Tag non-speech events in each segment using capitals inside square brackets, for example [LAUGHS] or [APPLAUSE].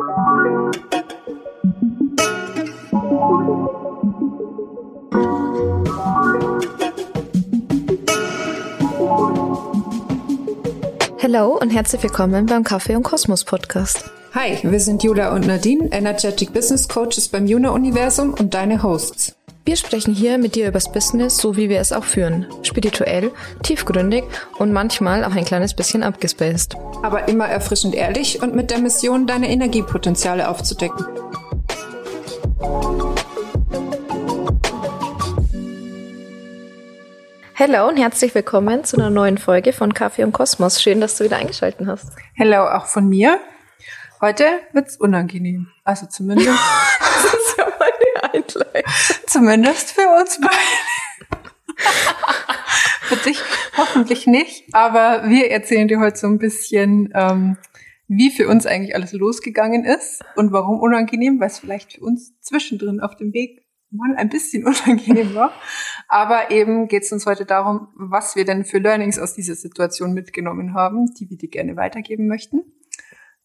Hallo und herzlich willkommen beim Kaffee und Kosmos Podcast. Hi, wir sind Jula und Nadine, Energetic Business Coaches beim Juna Universum und deine Hosts. Wir sprechen hier mit dir übers Business, so wie wir es auch führen. Spirituell, tiefgründig und manchmal auch ein kleines bisschen abgespaced. Aber immer erfrischend ehrlich und mit der Mission, deine Energiepotenziale aufzudecken. Hallo und herzlich willkommen zu einer neuen Folge von Kaffee und Kosmos. Schön, dass du wieder eingeschaltet hast. Hello, auch von mir. Heute wird's unangenehm. Also zumindest. das ist ja meine Einleitung. Zumindest für uns beide. für dich hoffentlich nicht. Aber wir erzählen dir heute so ein bisschen, ähm, wie für uns eigentlich alles losgegangen ist und warum unangenehm, weil es vielleicht für uns zwischendrin auf dem Weg mal ein bisschen [LAUGHS] unangenehm war. Aber eben geht es uns heute darum, was wir denn für Learnings aus dieser Situation mitgenommen haben, die wir dir gerne weitergeben möchten,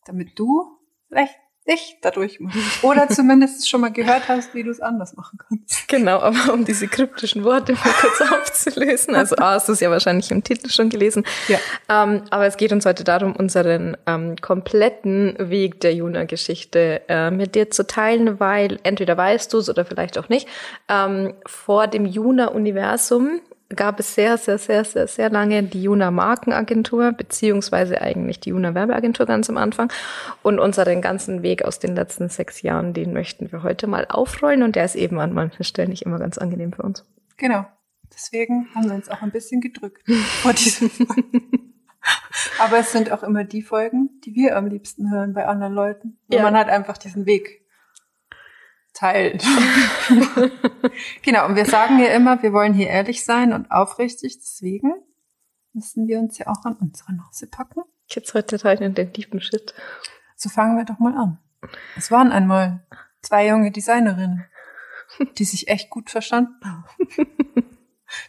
damit du vielleicht nicht dadurch musst. Oder zumindest schon mal gehört hast, wie du es anders machen kannst. Genau, aber um diese kryptischen Worte mal kurz aufzulösen. Also A, hast du es ja wahrscheinlich im Titel schon gelesen. Ja. Ähm, aber es geht uns heute darum, unseren ähm, kompletten Weg der Juna-Geschichte äh, mit dir zu teilen, weil entweder weißt du es oder vielleicht auch nicht. Ähm, vor dem Juna-Universum gab es sehr, sehr, sehr, sehr, sehr lange die Juna Markenagentur, beziehungsweise eigentlich die Juna Werbeagentur ganz am Anfang. Und unseren ganzen Weg aus den letzten sechs Jahren, den möchten wir heute mal aufrollen. Und der ist eben an manchen Stellen nicht immer ganz angenehm für uns. Genau. Deswegen haben wir uns auch ein bisschen gedrückt vor diesem [LAUGHS] Aber es sind auch immer die Folgen, die wir am liebsten hören bei anderen Leuten. Und ja. man hat einfach diesen Weg teilt. [LAUGHS] genau, und wir sagen ja immer, wir wollen hier ehrlich sein und aufrichtig, deswegen müssen wir uns ja auch an unsere Nase packen. Heute rein in den tiefen Shit. So fangen wir doch mal an. Es waren einmal zwei junge Designerinnen, die sich echt gut verstanden haben. [LAUGHS]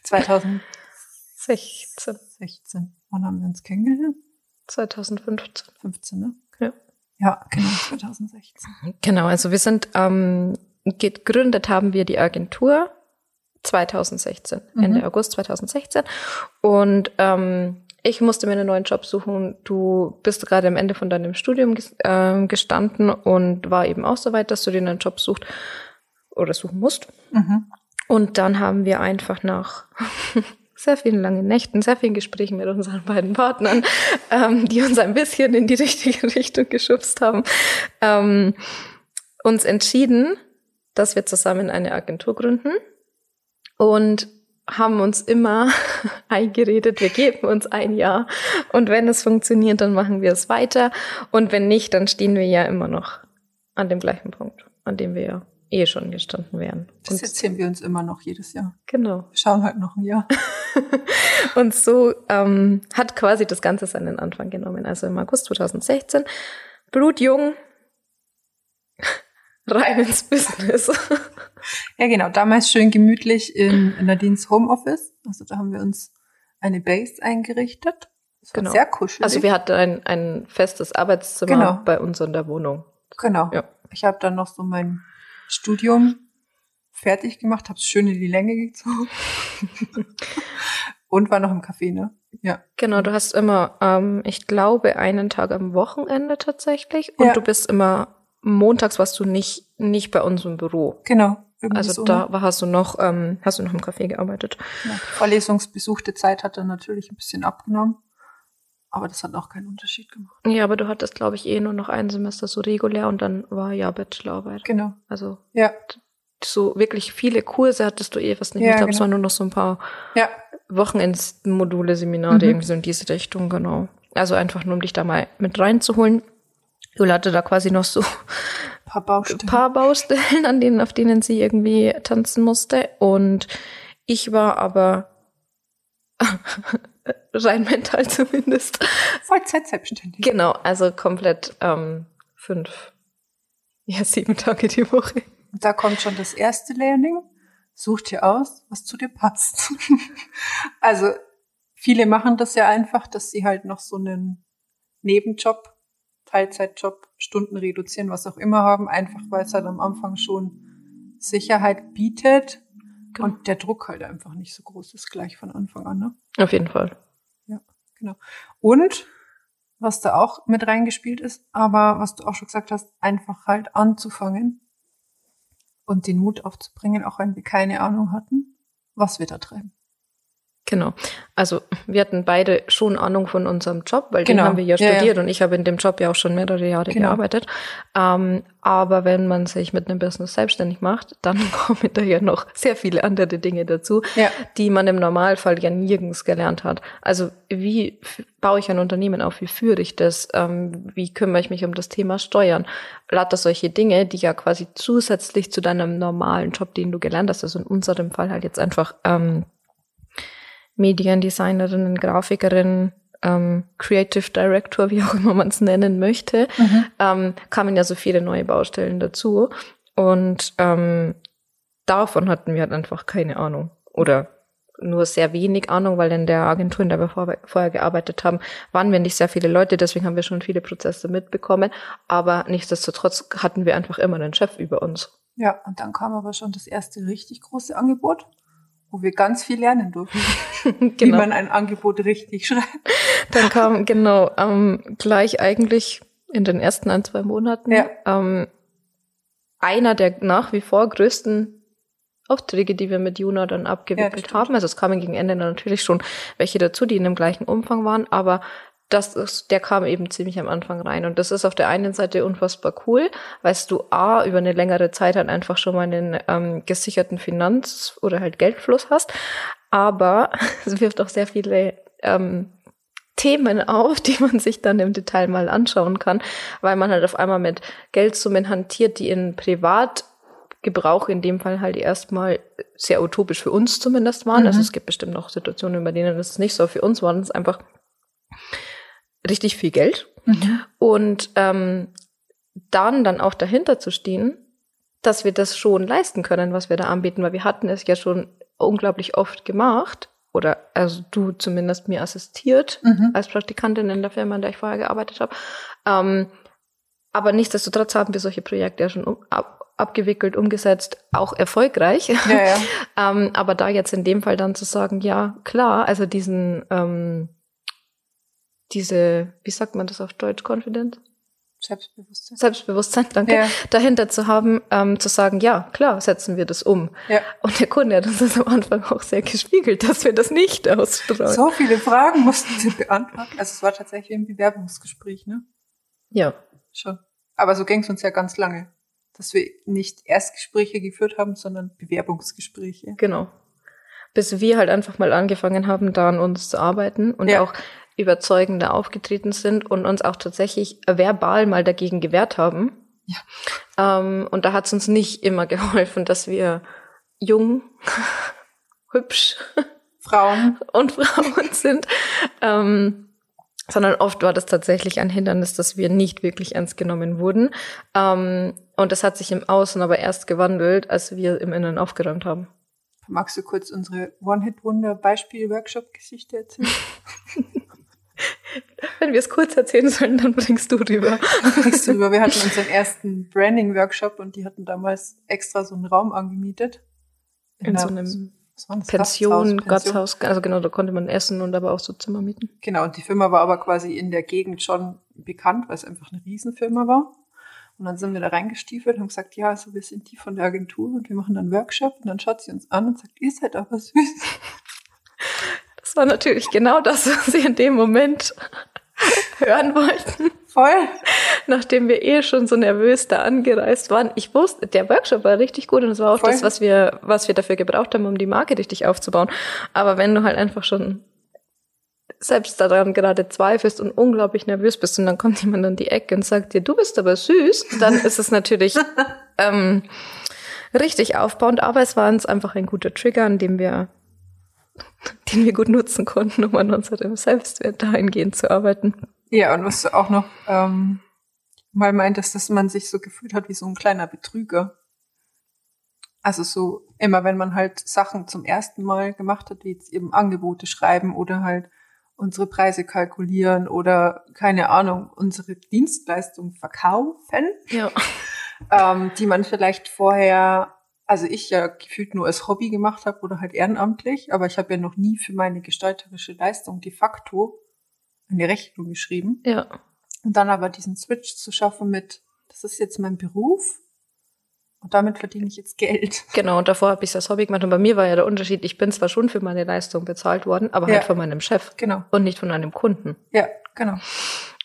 2016. 16. Wann haben wir uns kennengelernt? 2015. 15, ne? Ja. Ja, genau, 2016. Genau, also wir sind, ähm, gegründet haben wir die Agentur 2016, mhm. Ende August 2016. Und ähm, ich musste mir einen neuen Job suchen. Du bist gerade am Ende von deinem Studium äh, gestanden und war eben auch so weit, dass du dir einen Job sucht oder suchen musst. Mhm. Und dann haben wir einfach nach sehr vielen langen Nächten, sehr vielen Gesprächen mit unseren beiden Partnern, ähm, die uns ein bisschen in die richtige [LAUGHS] Richtung geschubst haben, ähm, uns entschieden, dass wir zusammen eine Agentur gründen und haben uns immer [LAUGHS] eingeredet, wir geben uns ein Jahr und wenn es funktioniert, dann machen wir es weiter und wenn nicht, dann stehen wir ja immer noch an dem gleichen Punkt, an dem wir ja eh schon gestanden wären. Das erzählen wir uns immer noch jedes Jahr. Genau. Wir schauen halt noch ein Jahr. [LAUGHS] und so ähm, hat quasi das Ganze seinen Anfang genommen. Also im August 2016, blutjung, [LAUGHS] rein ins Business. ja, genau. Damals schön gemütlich in, in Nadines Homeoffice. Also da haben wir uns eine Base eingerichtet. Das genau. sehr kuschelig. Also wir hatten ein, ein festes Arbeitszimmer genau. bei uns in der Wohnung. Genau. Ja. Ich habe dann noch so mein Studium fertig gemacht, habe es schön in die Länge gezogen [LAUGHS] und war noch im Café, ne? Ja. Genau, du hast immer, ähm, ich glaube, einen Tag am Wochenende tatsächlich und ja. du bist immer montags warst du nicht nicht bei uns im Büro. Genau. Also so. da war, hast du noch ähm, hast du noch im Café gearbeitet. Ja, die Vorlesungsbesuchte Zeit hat dann natürlich ein bisschen abgenommen. Aber das hat auch keinen Unterschied gemacht. Ja, aber du hattest, glaube ich, eh nur noch ein Semester so regulär und dann war ja Bachelorarbeit. Genau. Also ja. so wirklich viele Kurse hattest du eh fast nicht. Ja, ich glaube, genau. es waren nur noch so ein paar ja. Wochenendsmodule, Seminare, mhm. irgendwie so in diese Richtung, genau. Also einfach nur, um dich da mal mit reinzuholen. Jule hatte da quasi noch so paar Baustellen. paar Baustellen, an denen, auf denen sie irgendwie tanzen musste. Und ich war aber rein mental [LAUGHS] zumindest. Vollzeit selbstständig. Genau, also komplett ähm, fünf, ja, sieben Tage die Woche. Da kommt schon das erste Learning. Such dir aus, was zu dir passt. [LAUGHS] also viele machen das ja einfach, dass sie halt noch so einen Nebenjob Teilzeitjob, Stunden reduzieren, was auch immer haben, einfach weil es halt am Anfang schon Sicherheit bietet genau. und der Druck halt einfach nicht so groß ist gleich von Anfang an. Ne? Auf jeden Fall. Ja, genau. Und was da auch mit reingespielt ist, aber was du auch schon gesagt hast, einfach halt anzufangen und den Mut aufzubringen, auch wenn wir keine Ahnung hatten, was wir da treiben. Genau. Also wir hatten beide schon Ahnung von unserem Job, weil genau. den haben wir ja studiert ja, ja. und ich habe in dem Job ja auch schon mehrere Jahre genau. gearbeitet. Ähm, aber wenn man sich mit einem Business selbstständig macht, dann [LAUGHS] kommen da ja noch sehr viele andere Dinge dazu, ja. die man im Normalfall ja nirgends gelernt hat. Also wie baue ich ein Unternehmen auf? Wie führe ich das? Ähm, wie kümmere ich mich um das Thema Steuern? Lauter solche Dinge, die ja quasi zusätzlich zu deinem normalen Job, den du gelernt hast, also in unserem Fall halt jetzt einfach ähm, Mediendesignerin, Grafikerin, ähm, Creative Director, wie auch immer man es nennen möchte, mhm. ähm, kamen ja so viele neue Baustellen dazu. Und ähm, davon hatten wir halt einfach keine Ahnung. Oder nur sehr wenig Ahnung, weil in der Agentur, in der wir vor, vorher gearbeitet haben, waren wir nicht sehr viele Leute, deswegen haben wir schon viele Prozesse mitbekommen. Aber nichtsdestotrotz hatten wir einfach immer einen Chef über uns. Ja, und dann kam aber schon das erste richtig große Angebot wo wir ganz viel lernen durften, [LAUGHS] genau. wie man ein Angebot richtig schreibt. Dann kam [LAUGHS] genau ähm, gleich eigentlich in den ersten ein, zwei Monaten ja. ähm, einer der nach wie vor größten Aufträge, die wir mit Juna dann abgewickelt ja, haben. Also es kamen gegen Ende natürlich schon welche dazu, die in dem gleichen Umfang waren, aber das ist, der kam eben ziemlich am Anfang rein. Und das ist auf der einen Seite unfassbar cool, weil du A, über eine längere Zeit halt einfach schon mal einen ähm, gesicherten Finanz- oder halt Geldfluss hast. Aber [LAUGHS] es wirft auch sehr viele ähm, Themen auf, [LAUGHS] die man sich dann im Detail mal anschauen kann, weil man halt auf einmal mit Geldsummen hantiert, die in Privatgebrauch in dem Fall halt erstmal sehr utopisch für uns zumindest waren. Also mhm. Also es gibt bestimmt noch Situationen, bei denen es nicht so für uns war. Es einfach richtig viel Geld. Mhm. Und ähm, dann dann auch dahinter zu stehen, dass wir das schon leisten können, was wir da anbieten, weil wir hatten es ja schon unglaublich oft gemacht oder also du zumindest mir assistiert mhm. als Praktikantin in der Firma, in der ich vorher gearbeitet habe. Ähm, aber nichtsdestotrotz haben wir solche Projekte ja schon um, ab, abgewickelt, umgesetzt, auch erfolgreich. Ja, ja. [LAUGHS] ähm, aber da jetzt in dem Fall dann zu sagen, ja klar, also diesen ähm, diese, wie sagt man das auf Deutsch, Confident? Selbstbewusstsein. Selbstbewusstsein, danke. Ja. Dahinter zu haben, ähm, zu sagen, ja, klar, setzen wir das um. Ja. Und der Kunde hat uns das am Anfang auch sehr gespiegelt, dass wir das nicht ausstrahlen. So viele Fragen mussten sie beantworten. Also es war tatsächlich ein Bewerbungsgespräch, ne? Ja. Schon. Aber so ging es uns ja ganz lange. Dass wir nicht Erstgespräche geführt haben, sondern Bewerbungsgespräche. Genau. Bis wir halt einfach mal angefangen haben, da an uns zu arbeiten und ja. auch überzeugender aufgetreten sind und uns auch tatsächlich verbal mal dagegen gewehrt haben. Ja. Ähm, und da hat es uns nicht immer [LAUGHS] geholfen, dass wir jung, [LAUGHS] hübsch Frauen und Frauen sind. Ähm, sondern oft war das tatsächlich ein Hindernis, dass wir nicht wirklich ernst genommen wurden. Ähm, und das hat sich im Außen aber erst gewandelt, als wir im Innen aufgeräumt haben. Magst du kurz unsere One-Hit-Wonder-Beispiel-Workshop-Geschichte erzählen? [LAUGHS] Wenn wir es kurz erzählen sollen, dann bringst du rüber. Bringst du rüber. Wir hatten unseren ersten Branding-Workshop und die hatten damals extra so einen Raum angemietet. In, in so einem Pension, Gasthaus, also genau, da konnte man essen und aber auch so Zimmer mieten. Genau, und die Firma war aber quasi in der Gegend schon bekannt, weil es einfach eine Riesenfirma war. Und dann sind wir da reingestiefelt und haben gesagt, ja, also wir sind die von der Agentur und wir machen dann Workshop. Und dann schaut sie uns an und sagt, ihr seid aber süß. Das war natürlich genau das, was sie in dem Moment [LAUGHS] hören wollten. Voll. Nachdem wir eh schon so nervös da angereist waren. Ich wusste, der Workshop war richtig gut und es war auch Voll. das, was wir, was wir dafür gebraucht haben, um die Marke richtig aufzubauen. Aber wenn du halt einfach schon selbst daran gerade zweifelst und unglaublich nervös bist und dann kommt jemand an die Ecke und sagt dir, du bist aber süß, dann [LAUGHS] ist es natürlich ähm, richtig aufbauend. Aber es war uns einfach ein guter Trigger, an dem wir den wir gut nutzen konnten, um an unserem Selbstwert dahingehend zu arbeiten. Ja, und was du auch noch ähm, mal meintest, dass man sich so gefühlt hat wie so ein kleiner Betrüger. Also so immer, wenn man halt Sachen zum ersten Mal gemacht hat, wie jetzt eben Angebote schreiben oder halt unsere Preise kalkulieren oder keine Ahnung, unsere Dienstleistung verkaufen, Ja. ähm, die man vielleicht vorher, also ich ja gefühlt nur als Hobby gemacht habe oder halt ehrenamtlich, aber ich habe ja noch nie für meine gestalterische Leistung de facto eine Rechnung geschrieben. Ja. Und dann aber diesen Switch zu schaffen mit, das ist jetzt mein Beruf und damit verdiene ich jetzt Geld. Genau, und davor habe ich es als Hobby gemacht. Und bei mir war ja der Unterschied, ich bin zwar schon für meine Leistung bezahlt worden, aber Ja. halt von meinem Chef Genau. und nicht von einem Kunden. Ja, genau.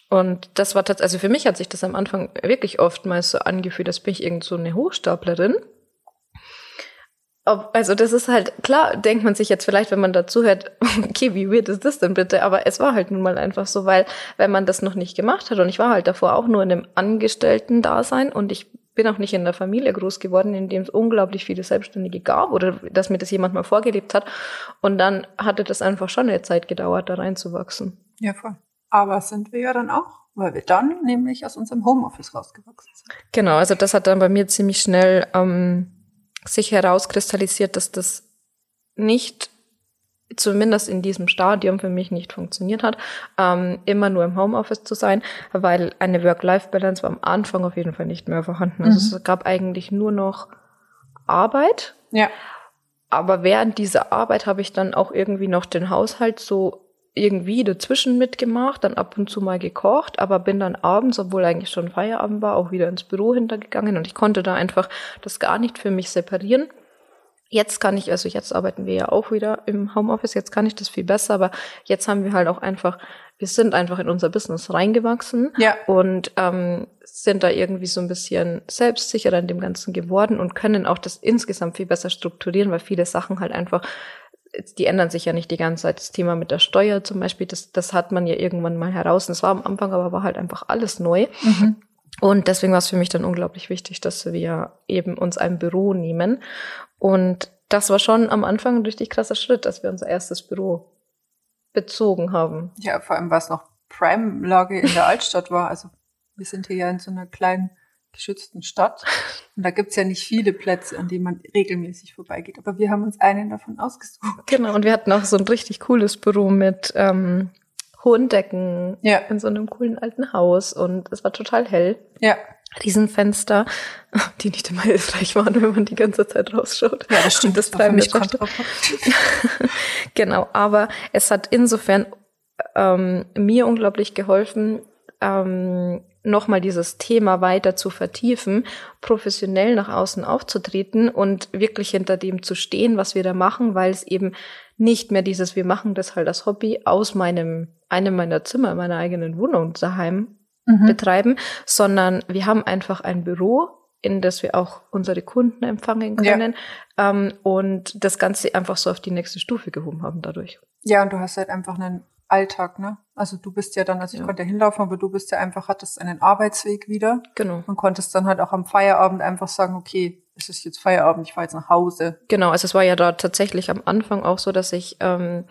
Und das war tatsächlich, also für mich hat sich das am Anfang wirklich oftmals so angefühlt, als bin ich irgend so eine Hochstaplerin. Also das ist halt, klar denkt man sich jetzt vielleicht, wenn man dazu hört, [LAUGHS] okay, wie weird ist das denn bitte? Aber es war halt nun mal einfach so, weil wenn man das noch nicht gemacht hat und ich war halt davor auch nur in einem Angestellten-Dasein und ich bin auch nicht in der Familie groß geworden, in dem es unglaublich viele Selbstständige gab oder dass mir das jemand mal vorgelebt hat. Und dann hatte das einfach schon eine Zeit gedauert, da reinzuwachsen. Ja, voll. Aber sind wir ja dann auch, weil wir dann nämlich aus unserem Homeoffice rausgewachsen sind. Genau, also das hat dann bei mir ziemlich schnell ähm, sich herauskristallisiert, dass das nicht, zumindest in diesem Stadium für mich nicht funktioniert hat, ähm, immer nur im Homeoffice zu sein, weil eine Work-Life-Balance war am Anfang auf jeden Fall nicht mehr vorhanden. Also Mhm. es gab eigentlich nur noch Arbeit, Ja. aber während dieser Arbeit habe ich dann auch irgendwie noch den Haushalt so irgendwie dazwischen mitgemacht, dann ab und zu mal gekocht, aber bin dann abends, obwohl eigentlich schon Feierabend war, auch wieder ins Büro hintergegangen und ich konnte da einfach das gar nicht für mich separieren. Jetzt kann ich, also jetzt arbeiten wir ja auch wieder im Homeoffice, jetzt kann ich das viel besser, aber jetzt haben wir halt auch einfach, wir sind einfach in unser Business reingewachsen Ja. und ähm, sind da irgendwie so ein bisschen selbstsicherer in dem Ganzen geworden und können auch das insgesamt viel besser strukturieren, weil viele Sachen halt einfach, die ändern sich ja nicht die ganze Zeit. Das Thema mit der Steuer zum Beispiel, das, das hat man ja irgendwann mal heraus. Und das war am Anfang, aber war halt einfach alles neu. Mhm. Und deswegen war es für mich dann unglaublich wichtig, dass wir eben uns ein Büro nehmen. Und das war schon am Anfang ein richtig krasser Schritt, dass wir unser erstes Büro bezogen haben. Ja, vor allem, was noch Prime-Lage in der Altstadt war. Also wir sind hier ja in so einer kleinen geschützten Stadt. [LAUGHS] Und da gibt's ja nicht viele Plätze, an denen man regelmäßig vorbeigeht. Aber wir haben uns einen davon ausgesucht. Genau, und wir hatten auch so ein richtig cooles Büro mit ähm, hohen Decken Ja. in so einem coolen alten Haus und es war total hell. Ja. Riesenfenster, [LAUGHS] die nicht immer hilfreich waren, wenn man die ganze Zeit rausschaut. Ja, das stimmt. Das Das Kräfte. kontraproduktiv. Genau, aber es hat insofern ähm, mir unglaublich geholfen, ähm, nochmal dieses Thema weiter zu vertiefen, professionell nach außen aufzutreten und wirklich hinter dem zu stehen, was wir da machen, weil es eben nicht mehr dieses, wir machen das halt als Hobby aus meinem, einem meiner Zimmer, meiner eigenen Wohnung daheim Mhm. betreiben, sondern wir haben einfach ein Büro, in das wir auch unsere Kunden empfangen Ja. können ähm, und das Ganze einfach so auf die nächste Stufe gehoben haben dadurch. Ja, und du hast halt einfach einen Alltag, ne? Also du bist ja dann, also ich Ja. konnte ja hinlaufen, aber du bist ja einfach, hattest einen Arbeitsweg wieder Genau. und konntest dann halt auch am Feierabend einfach sagen, okay, es ist jetzt Feierabend, ich fahre jetzt nach Hause. Genau, also es war ja da tatsächlich am Anfang auch so, dass ich ähm,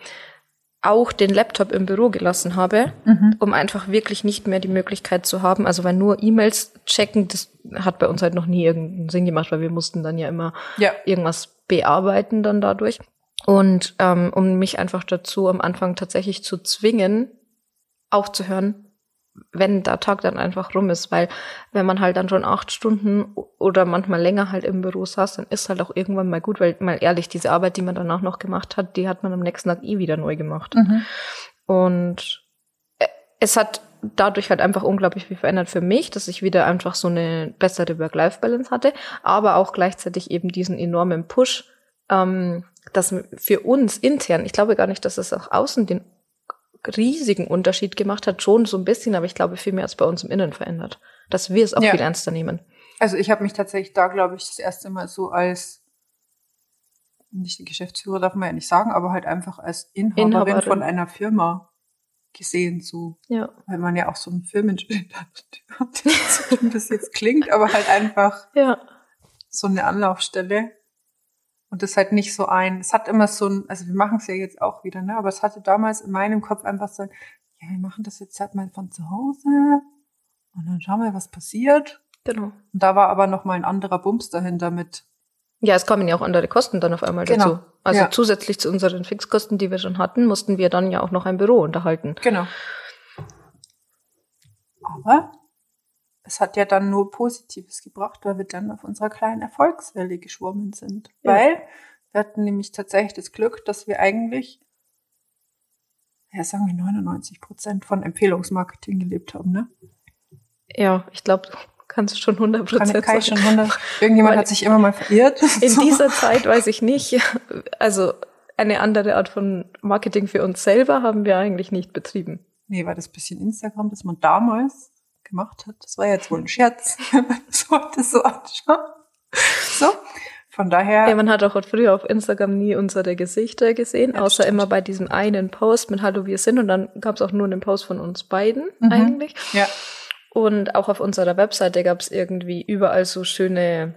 auch den Laptop im Büro gelassen habe, Mhm. um einfach wirklich nicht mehr die Möglichkeit zu haben. Also weil nur E-Mails checken, das hat bei uns halt noch nie irgendeinen Sinn gemacht, weil wir mussten dann ja immer Ja. irgendwas bearbeiten dann dadurch. Und ähm, um mich einfach dazu am Anfang tatsächlich zu zwingen, aufzuhören, wenn der Tag dann einfach rum ist, weil wenn man halt dann schon acht Stunden oder manchmal länger halt im Büro saß, dann ist halt auch irgendwann mal gut, weil mal ehrlich, diese Arbeit, die man danach noch gemacht hat, die hat man am nächsten Tag eh wieder neu gemacht. Mhm. Und äh, es hat dadurch halt einfach unglaublich viel verändert für mich, dass ich wieder einfach so eine bessere Work-Life-Balance hatte, aber auch gleichzeitig eben diesen enormen Push, ähm, dass für uns intern, ich glaube gar nicht, dass es auch außen den riesigen Unterschied gemacht hat, schon so ein bisschen, aber ich glaube viel mehr als bei uns im Innen verändert, dass wir es auch Ja. viel ernster nehmen. Also ich habe mich tatsächlich da, glaube ich, das erste Mal so als nicht Geschäftsführer darf man ja nicht sagen, aber halt einfach als Inhaberin, Inhaberin. von einer Firma gesehen, so Ja. weil man ja auch so ein Firmenschild [LAUGHS] hat, so dumm das jetzt klingt, aber halt einfach Ja. so eine Anlaufstelle. Und das halt nicht so ein, es hat immer so ein, also wir machen es ja jetzt auch wieder, ne? Aber es hatte damals in meinem Kopf einfach so, ein, ja, wir machen das jetzt halt mal von zu Hause und dann schauen wir, was passiert. Genau. Und da war aber noch mal ein anderer Bums dahinter mit, Ja, es kommen ja auch andere Kosten dann auf einmal Genau. dazu. Also Ja. zusätzlich zu unseren Fixkosten, die wir schon hatten, mussten wir dann ja auch noch ein Büro unterhalten. Genau. Aber es hat ja dann nur Positives gebracht, weil wir dann auf unserer kleinen Erfolgswelle geschwommen sind. Ja. Weil wir hatten nämlich tatsächlich das Glück, dass wir eigentlich, ja, sagen wir 99 Prozent von Empfehlungsmarketing gelebt haben, ne? Ja, ich glaube, du kannst schon 100 Kann, Prozent kann ich schon wundern. Irgendjemand Weil- hat sich immer mal verirrt. [LAUGHS] In So. dieser Zeit weiß ich nicht. Also eine andere Art von Marketing für uns selber haben wir eigentlich nicht betrieben. Nee, war das bisschen Instagram, das man damals gemacht hat. Das war jetzt wohl ein Scherz, [LAUGHS] wenn man das heute so anschaut. So, von daher. Ja, man hat auch früher auf Instagram nie unsere Gesichter gesehen, Ja, außer stimmt. immer bei diesem einen Post mit Hallo, wir sind. Und dann gab es auch nur einen Post von uns beiden Mhm. eigentlich. ja, Und auch auf unserer Webseite gab es irgendwie überall so schöne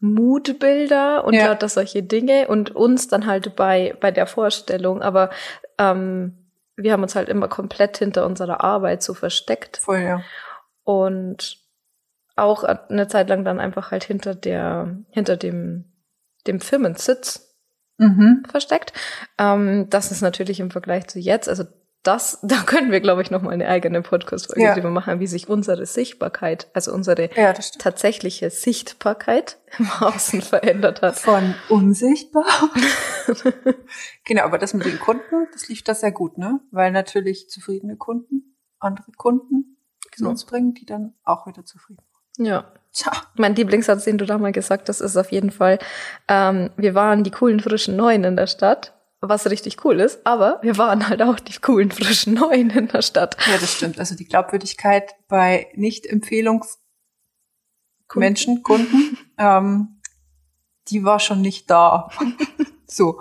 Moodbilder und Ja. lauter solche Dinge und uns dann halt bei, bei der Vorstellung. Aber ähm, wir haben uns halt immer komplett hinter unserer Arbeit so versteckt voll, ja. und auch eine Zeit lang dann einfach halt hinter der, hinter dem, dem Firmensitz Mhm. versteckt. Ähm, das ist natürlich im Vergleich zu jetzt, also das, [LAUGHS] da können wir, glaube ich, noch mal eine eigene Podcast-Folge Ja. drüber machen, wie sich unsere Sichtbarkeit, also unsere Ja, das tatsächliche Sichtbarkeit [LAUGHS] im Außen verändert hat. Von unsichtbar. [LAUGHS] genau, aber das mit den Kunden, das lief da sehr gut, ne? Weil natürlich zufriedene Kunden andere Kunden zu Genau. uns bringen, die dann auch wieder zufrieden sind. Ja. Tja, Mein Lieblingssatz, den du da mal gesagt hast, ist auf jeden Fall, ähm, wir waren die coolen, frischen Neuen in der Stadt, was richtig cool ist, aber wir waren halt auch die coolen, frischen Neuen in der Stadt. ja, das stimmt. Also die Glaubwürdigkeit bei Nicht-Empfehlungs- Menschen, Kunden, ähm, die war schon nicht da. [LAUGHS] so.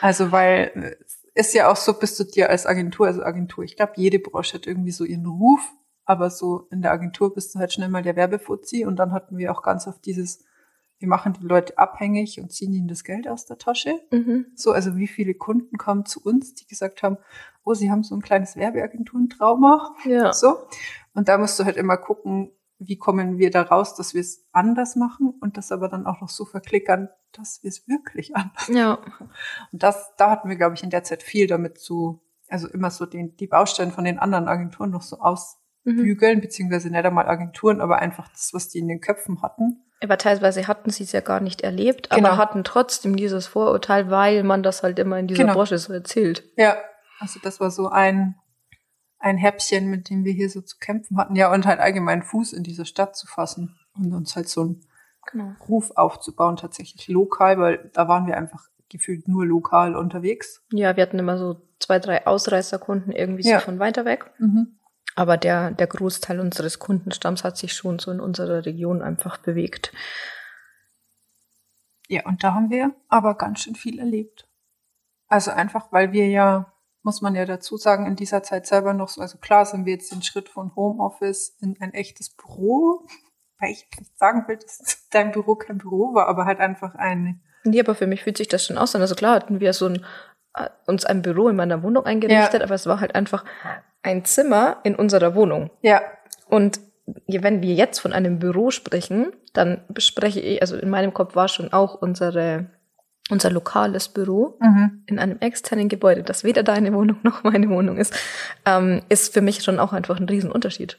Also, weil äh, es ist ja auch so, bist du dir als Agentur, also Agentur, ich glaube, jede Branche hat irgendwie so ihren Ruf, aber so in der Agentur bist du halt schnell mal der Werbefuzzi und dann hatten wir auch ganz oft dieses, wir machen die Leute abhängig und ziehen ihnen das Geld aus der Tasche. Mhm. So, also wie viele Kunden kamen zu uns, die gesagt haben, oh, sie haben so ein kleines Werbeagenturentrauma. Ja. [LAUGHS] So. Und da musst du halt immer gucken, wie kommen wir da raus, dass wir es anders machen und das aber dann auch noch so verklickern, dass wir es wirklich [LAUGHS] anders Ja. Und das, da hatten wir, glaube ich, in der Zeit viel damit zu, also immer so den, die Baustellen von den anderen Agenturen noch so Mhm. ausbügeln, beziehungsweise nicht einmal Agenturen, aber einfach das, was die in den Köpfen hatten. Aber teilweise hatten sie es ja gar nicht erlebt, Genau. aber hatten trotzdem dieses Vorurteil, weil man das halt immer in dieser Genau. Branche so erzählt. Ja, also das war so ein, ein Häppchen, mit dem wir hier so zu kämpfen hatten. Ja, und halt allgemein Fuß in diese Stadt zu fassen und uns halt so einen Genau. Ruf aufzubauen, tatsächlich lokal, weil da waren wir einfach gefühlt nur lokal unterwegs. Ja, wir hatten immer so zwei, drei Ausreißerkunden irgendwie Ja. so von weiter weg. Aber der, der Großteil unseres Kundenstamms hat sich schon so in unserer Region einfach bewegt. Ja, und da haben wir aber ganz schön viel erlebt. Also einfach, weil wir ja, muss man ja dazu sagen, in dieser Zeit selber noch so, also klar sind wir jetzt den Schritt von Homeoffice in ein echtes Büro, [LAUGHS] weil ich nicht sagen will, dass dein Büro kein Büro war, aber halt einfach eine, Nee, aber für mich fühlt sich das schon aus. an. Also klar hatten wir so ein, uns ein Büro in meiner Wohnung eingerichtet, aber es war halt einfach ein Zimmer in unserer Wohnung. ja, Und wenn wir jetzt von einem Büro sprechen, dann bespreche ich, also in meinem Kopf war schon auch unsere, unser lokales Büro mhm. in einem externen Gebäude, das weder deine Wohnung noch meine Wohnung ist, ähm, ist für mich schon auch einfach ein Riesenunterschied.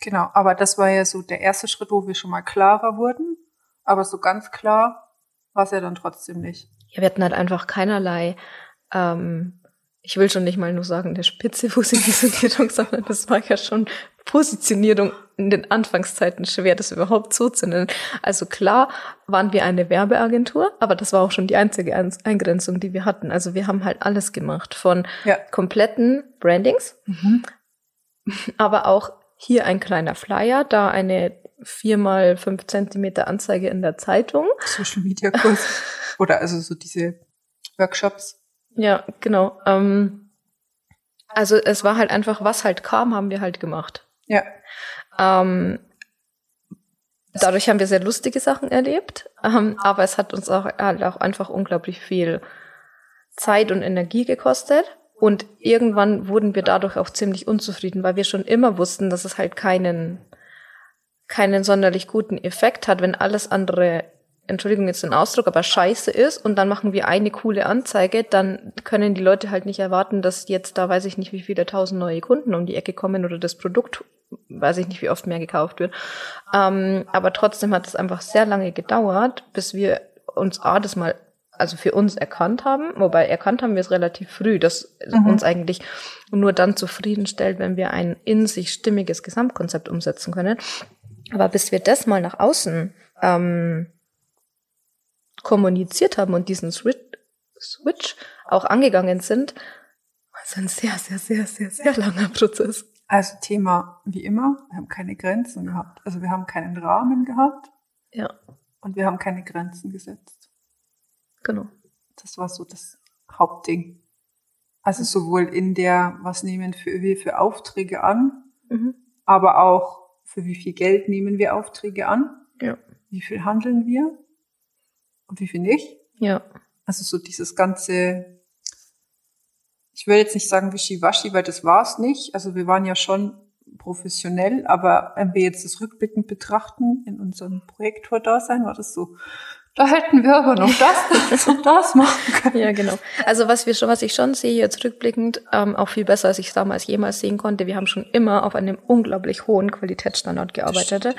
genau. Aber das war ja so der erste Schritt, wo wir schon mal klarer wurden. Aber so ganz klar war es ja dann trotzdem nicht. Ja, wir hatten halt einfach keinerlei, ähm, ich will schon nicht mal nur sagen, der spitze Positionierung, [LAUGHS] sondern das war ja schon Positionierung in den Anfangszeiten schwer, das überhaupt so zu nennen. Also klar waren wir eine Werbeagentur, aber das war auch schon die einzige Ein- Eingrenzung, die wir hatten. Also wir haben halt alles gemacht, von Ja. kompletten Brandings, Mhm. aber auch hier ein kleiner Flyer, da eine vier mal fünf Zentimeter Anzeige in der Zeitung. Social Media Kurs. [LAUGHS] Oder also so diese Workshops. Ja, genau. Ähm, also es war halt einfach, was halt kam, haben wir halt gemacht. Ja. Ähm, dadurch haben wir sehr lustige Sachen erlebt, ähm, aber es hat uns auch, halt auch einfach unglaublich viel Zeit und Energie gekostet. Und irgendwann wurden wir dadurch auch ziemlich unzufrieden, weil wir schon immer wussten, dass es halt keinen, keinen sonderlich guten Effekt hat, wenn alles andere Entschuldigung jetzt den Ausdruck, aber scheiße ist und dann machen wir eine coole Anzeige, dann können die Leute halt nicht erwarten, dass jetzt da weiß ich nicht, wie viele tausend neue Kunden um die Ecke kommen oder das Produkt, weiß ich nicht, wie oft mehr gekauft wird. Ähm, aber trotzdem hat es einfach sehr lange gedauert, bis wir uns A, das mal also für uns erkannt haben, wobei erkannt haben wir es relativ früh, dass mhm. uns eigentlich nur dann zufriedenstellt, wenn wir ein in sich stimmiges Gesamtkonzept umsetzen können. Aber bis wir das mal nach außen ähm, kommuniziert haben und diesen Switch auch angegangen sind, war es ein sehr, sehr, sehr, sehr, sehr langer Prozess. Also Thema wie immer, wir haben keine Grenzen gehabt. Also wir haben keinen Rahmen gehabt. Ja. Und wir haben keine Grenzen gesetzt. Genau. Das war so das Hauptding. Also sowohl in der, was nehmen wir für Aufträge an, mhm. aber auch für wie viel Geld nehmen wir Aufträge an, ja. wie viel handeln wir und wie viel nicht. Ja. Also so dieses ganze, ich will jetzt nicht sagen wischiwaschi, weil das war es nicht. Also wir waren ja schon professionell, aber wenn wir jetzt das rückblickend betrachten, in unserem Projektor-Dasein war das so, da hätten wir aber noch das und das machen können. Ja, genau. Also was wir schon, was ich schon sehe jetzt rückblickend, ähm, auch viel besser, als ich es damals jemals sehen konnte. Wir haben schon immer auf einem unglaublich hohen Qualitätsstandard gearbeitet.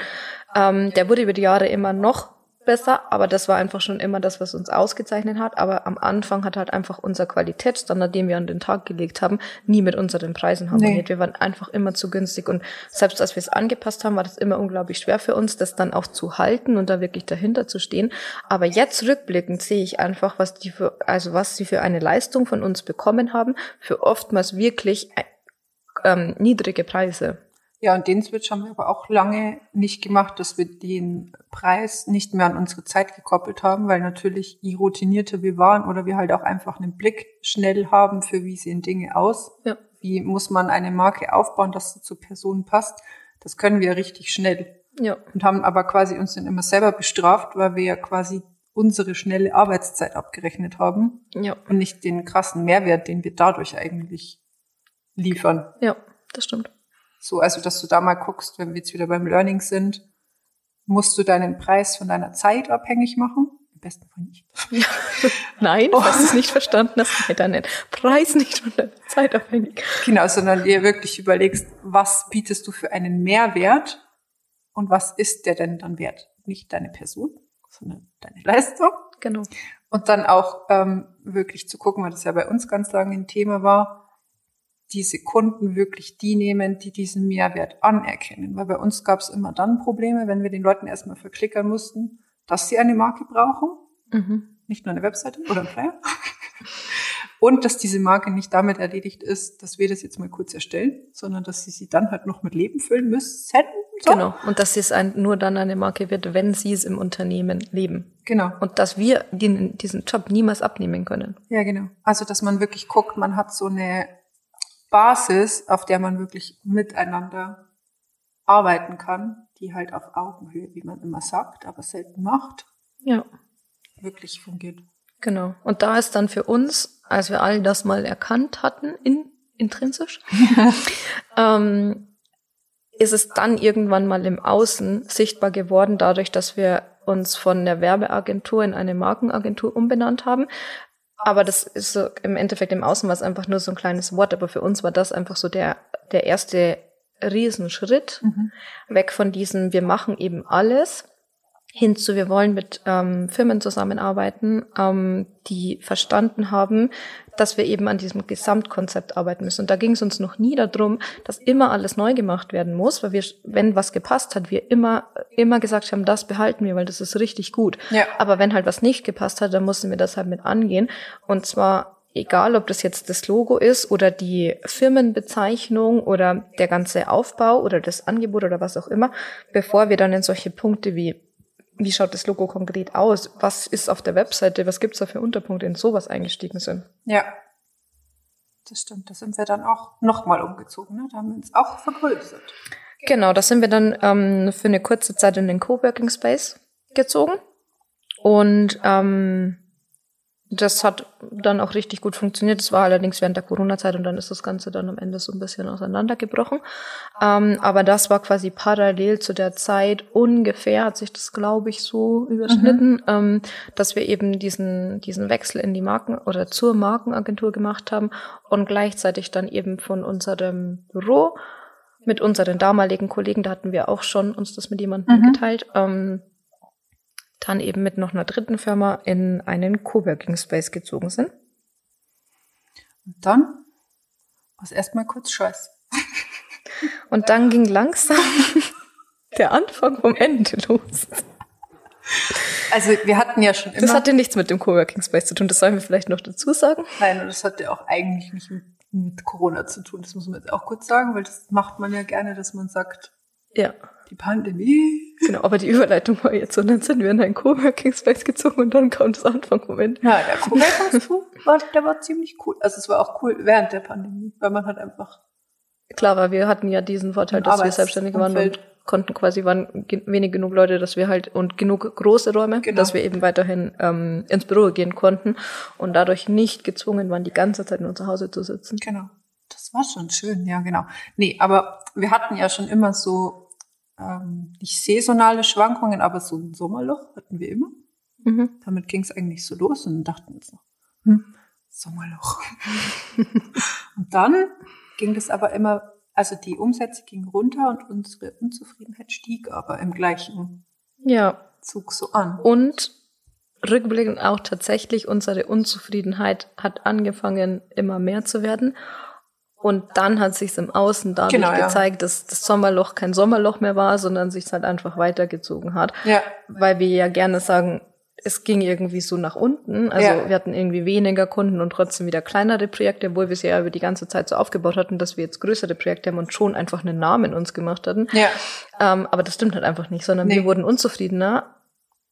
Ähm, der wurde über die Jahre immer noch besser, aber das war einfach schon immer das, was uns ausgezeichnet hat. Aber am Anfang hat halt einfach unser Qualitätsstandard, den wir an den Tag gelegt haben, nie mit unseren Preisen harmoniert. Nee. Wir waren einfach immer zu günstig und selbst als wir es angepasst haben, war das immer unglaublich schwer für uns, das dann auch zu halten und da wirklich dahinter zu stehen. Aber jetzt rückblickend sehe ich einfach, was die für, also was sie für eine Leistung von uns bekommen haben, für oftmals wirklich ähm, niedrige Preise. Ja, und den Switch haben wir aber auch lange nicht gemacht, dass wir den Preis nicht mehr an unsere Zeit gekoppelt haben, weil natürlich, je routinierter wir waren oder wir halt auch einfach einen Blick schnell haben für wie sehen Dinge aus, ja. wie muss man eine Marke aufbauen, dass sie zur Person passt, das können wir richtig schnell. Ja. Und haben aber quasi uns dann immer selber bestraft, weil wir ja quasi unsere schnelle Arbeitszeit abgerechnet haben ja. und nicht den krassen Mehrwert, den wir dadurch eigentlich liefern. Ja, das stimmt. So, also, dass du da mal guckst, wenn wir jetzt wieder beim Learning sind, musst du deinen Preis von deiner Zeit abhängig machen. Am besten Fall nicht. Ja. Nein, oh. du hast es nicht verstanden, dass du deinen Preis nicht von deiner Zeit abhängig. Genau, sondern dir wirklich überlegst, was bietest du für einen Mehrwert und was ist der denn dann wert? Nicht deine Person, sondern deine Leistung. Genau. Und dann auch ähm, wirklich zu gucken, weil das ja bei uns ganz lange ein Thema war, diese Kunden wirklich die nehmen, die diesen Mehrwert anerkennen. Weil bei uns gab es immer dann Probleme, wenn wir den Leuten erstmal verklickern mussten, dass sie eine Marke brauchen. Mhm. Nicht nur eine Webseite oder ein Flyer. [LAUGHS] Und dass diese Marke nicht damit erledigt ist, dass wir das jetzt mal kurz erstellen, sondern dass sie sie dann halt noch mit Leben füllen müssen. So. Genau. Und dass es ein, nur dann eine Marke wird, wenn sie es im Unternehmen leben. Genau. Und dass wir den, diesen Job niemals abnehmen können. Ja, genau. Also, dass man wirklich guckt, man hat so eine Basis, auf der man wirklich miteinander arbeiten kann, die halt auf Augenhöhe, wie man immer sagt, aber selten macht, ja. wirklich fungiert. Genau. Und da ist dann für uns, als wir all das mal erkannt hatten, in, intrinsisch, [LAUGHS] ähm, ist es dann irgendwann mal im Außen sichtbar geworden, dadurch, dass wir uns von der Werbeagentur in eine Markenagentur umbenannt haben, aber das ist so im Endeffekt im Außen war es einfach nur so ein kleines Wort, aber für uns war das einfach so der, der erste Riesenschritt mhm. weg von diesem, wir machen eben alles hinzu, wir wollen mit ähm, Firmen zusammenarbeiten, ähm, die verstanden haben, dass wir eben an diesem Gesamtkonzept arbeiten müssen. Und da ging es uns noch nie darum, dass immer alles neu gemacht werden muss, weil wir, wenn was gepasst hat, wir immer, immer gesagt haben, das behalten wir, weil das ist richtig gut. Ja. Aber wenn halt was nicht gepasst hat, dann mussten wir das halt mit angehen. Und zwar egal ob das jetzt das Logo ist oder die Firmenbezeichnung oder der ganze Aufbau oder das Angebot oder was auch immer, bevor wir dann in solche Punkte wie wie schaut das Logo konkret aus? Was ist auf der Webseite? Was gibt's da für Unterpunkte in sowas eingestiegen sind? Ja, das stimmt. Da sind wir dann auch nochmal umgezogen. Ne? Da haben wir uns auch vergrößert. Genau, da sind wir dann ähm, für eine kurze Zeit in den Coworking Space gezogen. Und ähm, das hat dann auch richtig gut funktioniert. Das war allerdings während der Corona-Zeit und dann ist das Ganze dann am Ende so ein bisschen auseinandergebrochen. Ähm, aber das war quasi parallel zu der Zeit ungefähr, hat sich das, glaube ich, so überschnitten, mhm. ähm, dass wir eben diesen, diesen Wechsel in die Marken oder zur Markenagentur gemacht haben und gleichzeitig dann eben von unserem Büro mit unseren damaligen Kollegen, da hatten wir auch schon uns das mit jemandem mhm. geteilt, ähm, dann eben mit noch einer dritten Firma in einen Coworking Space gezogen sind. Und dann war es erstmal kurz Scheiß. [LAUGHS] Und dann ging langsam [LAUGHS] der Anfang vom Ende los. Also wir hatten ja schon immer. Das hatte nichts mit dem Coworking Space zu tun, das sollen wir vielleicht noch dazu sagen. Nein, und das hatte auch eigentlich nicht mit, mit Corona zu tun. Das muss man jetzt auch kurz sagen, weil das macht man ja gerne, dass man sagt, ja. Die Pandemie. Genau, aber die Überleitung war jetzt so, dann sind wir in einen Coworking Space gezogen und dann kam das Anfangsmoment. Ja, der Coworking Space war, der war ziemlich cool. Also es war auch cool während der Pandemie, weil man halt einfach Klar, weil wir hatten ja diesen Vorteil, dass wir selbstständig waren und konnten quasi, waren wenig genug Leute, dass wir halt, und genug große Räume, genau. dass wir eben weiterhin ähm, ins Büro gehen konnten und dadurch nicht gezwungen waren, die ganze Zeit nur zu Hause zu sitzen. Genau. Das war schon schön, ja, genau. Nee, aber wir hatten ja schon immer so, ähm, nicht saisonale Schwankungen, aber so ein Sommerloch hatten wir immer. Mhm. Damit ging es eigentlich so los und dachten uns noch, hm, Sommerloch. [LAUGHS] und dann ging das aber immer, also die Umsätze gingen runter und unsere Unzufriedenheit stieg aber im gleichen ja. Zug so an. Und rückblickend auch tatsächlich unsere Unzufriedenheit hat angefangen immer mehr zu werden. Und dann hat sich im Außen dadurch genau, ja. gezeigt, dass das Sommerloch kein Sommerloch mehr war, sondern sich halt einfach weitergezogen hat. Ja. Weil wir ja gerne sagen, es ging irgendwie so nach unten. Also ja. wir hatten irgendwie weniger Kunden und trotzdem wieder kleinere Projekte, obwohl wir es ja über die ganze Zeit so aufgebaut hatten, dass wir jetzt größere Projekte haben und schon einfach einen Namen uns gemacht hatten. Ja. Ähm, aber das stimmt halt einfach nicht, sondern nee. wir wurden unzufriedener.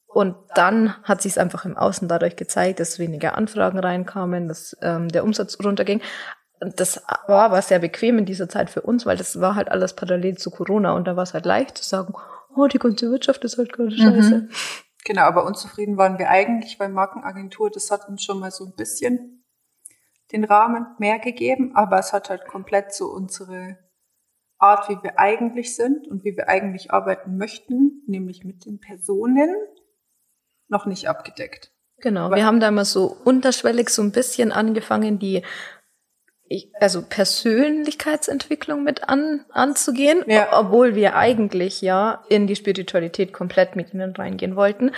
Und dann hat sich es einfach im Außen dadurch gezeigt, dass weniger Anfragen reinkamen, dass ähm, der Umsatz runterging. Das war aber sehr bequem in dieser Zeit für uns, weil das war halt alles parallel zu Corona und da war es halt leicht zu sagen, oh, die ganze Wirtschaft ist halt gerade scheiße. Mhm. Genau, aber unzufrieden waren wir eigentlich bei Markenagentur. Das hat uns schon mal so ein bisschen den Rahmen mehr gegeben, aber es hat halt komplett so unsere Art, wie wir eigentlich sind und wie wir eigentlich arbeiten möchten, nämlich mit den Personen, noch nicht abgedeckt. Genau, wir haben da mal so unterschwellig so ein bisschen angefangen, die also Persönlichkeitsentwicklung mit an, anzugehen, ja. obwohl wir eigentlich ja in die Spiritualität komplett mit ihnen reingehen wollten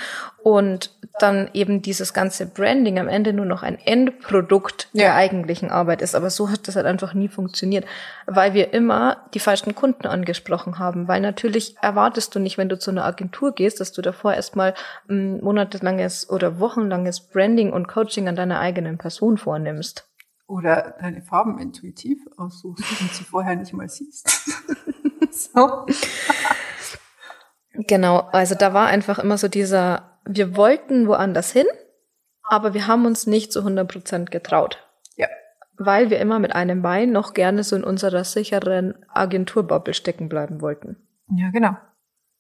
und dann eben dieses ganze Branding am Ende nur noch ein Endprodukt ja. der eigentlichen Arbeit ist. Aber so hat das halt einfach nie funktioniert, weil wir immer die falschen Kunden angesprochen haben, weil natürlich erwartest du nicht, wenn du zu einer Agentur gehst, dass du davor erstmal ein monatelanges oder wochenlanges Branding und Coaching an deiner eigenen Person vornimmst oder deine Farben intuitiv aussuchst und sie vorher nicht mal siehst. [LAUGHS] so. Genau, also da war einfach immer so dieser, wir wollten woanders hin, aber wir haben uns nicht zu 100 Prozent getraut. Ja. Weil wir immer mit einem Bein noch gerne so in unserer sicheren Agenturbubble stecken bleiben wollten. Ja, genau.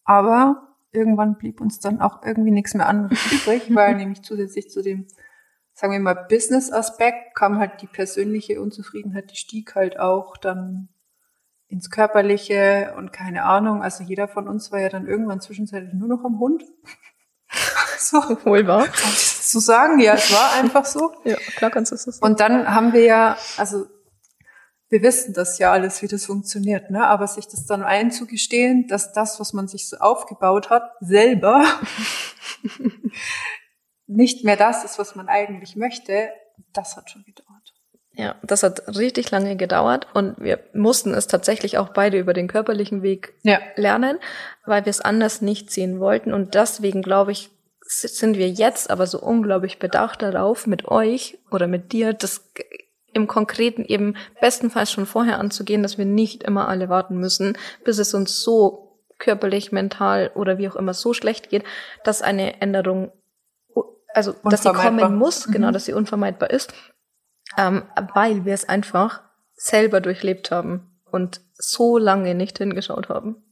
Aber irgendwann blieb uns dann auch irgendwie nichts mehr anderes übrig, weil [LAUGHS] nämlich zusätzlich zu dem sagen wir mal, Business-Aspekt kam halt die persönliche Unzufriedenheit, die stieg halt auch dann ins Körperliche und keine Ahnung. Also jeder von uns war ja dann irgendwann zwischenzeitlich nur noch am Hund. [LAUGHS] so. Wohl wahr. Zu sagen, ja, es war einfach so. ja, klar kannst du es so sagen. Und dann haben wir ja, also wir wissen das ja alles, wie das funktioniert, ne? Aber sich das dann einzugestehen, dass das, was man sich so aufgebaut hat, selber [LAUGHS] nicht mehr das ist, was man eigentlich möchte, das hat schon gedauert. Ja, das hat richtig lange gedauert und wir mussten es tatsächlich auch beide über den körperlichen Weg ja. lernen, weil wir es anders nicht sehen wollten und deswegen glaube ich, sind wir jetzt aber so unglaublich bedacht darauf, mit euch oder mit dir das im Konkreten eben bestenfalls schon vorher anzugehen, dass wir nicht immer alle warten müssen, bis es uns so körperlich, mental oder wie auch immer so schlecht geht, dass eine Änderung also dass sie kommen muss, genau, mhm. genau, dass sie unvermeidbar ist, ähm, weil wir es einfach selber durchlebt haben und so lange nicht hingeschaut haben.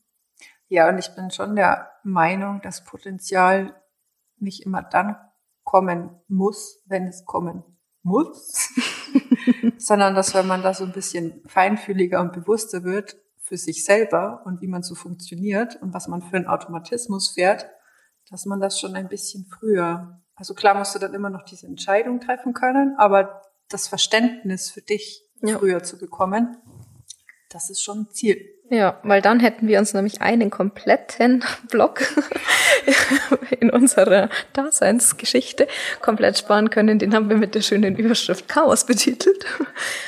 Ja, und ich bin schon der Meinung, dass Potenzial nicht immer dann kommen muss, wenn es kommen muss, [LAUGHS] sondern dass wenn man da so ein bisschen feinfühliger und bewusster wird für sich selber und wie man so funktioniert und was man für einen Automatismus fährt, dass man das schon ein bisschen früher, also klar musst du dann immer noch diese Entscheidung treffen können, aber das Verständnis für dich ja. früher zu bekommen, das ist schon ein Ziel. Ja, weil dann hätten wir uns nämlich einen kompletten [LAUGHS] Block [LAUGHS] in unserer Daseinsgeschichte komplett sparen können. Den haben wir mit der schönen Überschrift Chaos betitelt,